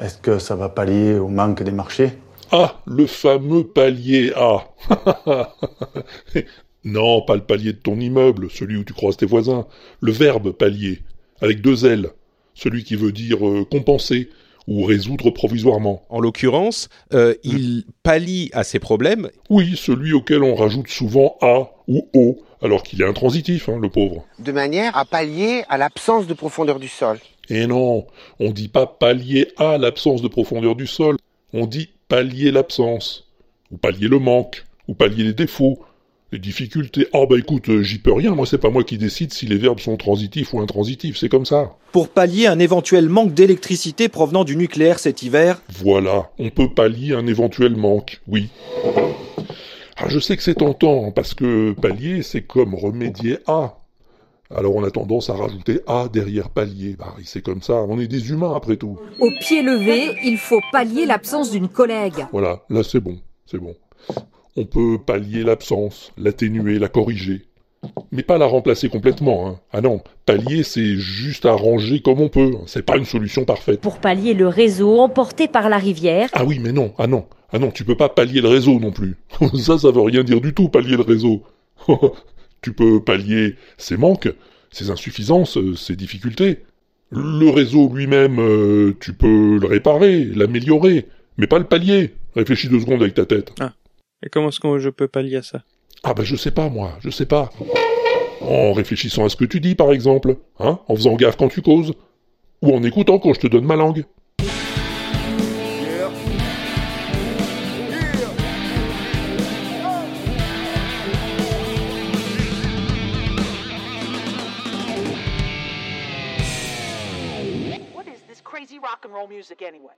Est-ce que ça va pallier au manque des marchés? Ah, le fameux palier A. non, pas le palier de ton immeuble, celui où tu croises tes voisins. Le verbe palier, avec deux L. Celui qui veut dire euh, compenser ou résoudre provisoirement. En l'occurrence, euh, il pallie à ces problèmes. Oui, celui auquel on rajoute souvent A ou O, alors qu'il est intransitif, hein, le pauvre. De manière à pallier à l'absence de profondeur du sol. Et non, on dit pas pallier à l'absence de profondeur du sol, on dit pallier l'absence, ou pallier le manque, ou pallier les défauts, les difficultés. Ah bah écoute, euh, j'y peux rien, moi c'est pas moi qui décide si les verbes sont transitifs ou intransitifs, c'est comme ça. Pour pallier un éventuel manque d'électricité provenant du nucléaire cet hiver. Voilà, on peut pallier un éventuel manque, oui. Ah je sais que c'est tentant, parce que pallier c'est comme remédier à. Alors on a tendance à rajouter A derrière palier. Bah, c'est comme ça, on est des humains après tout. Au pied levé, il faut pallier l'absence d'une collègue. Voilà, là c'est bon, c'est bon. On peut pallier l'absence, l'atténuer, la corriger. Mais pas la remplacer complètement. Hein. Ah non, pallier c'est juste arranger comme on peut. C'est pas une solution parfaite. Pour pallier le réseau emporté par la rivière. Ah oui, mais non, ah non, ah non, tu peux pas pallier le réseau non plus. ça, ça veut rien dire du tout, pallier le réseau. tu peux pallier ses manques, ses insuffisances, ses difficultés. Le réseau lui-même, euh, tu peux le réparer, l'améliorer, mais pas le pallier. Réfléchis deux secondes avec ta tête. Ah. Et comment est-ce que je peux pallier à ça? Ah ben je sais pas moi, je sais pas. En réfléchissant à ce que tu dis par exemple, hein, en faisant gaffe quand tu causes, ou en écoutant quand je te donne ma langue. Rock and roll music anyway?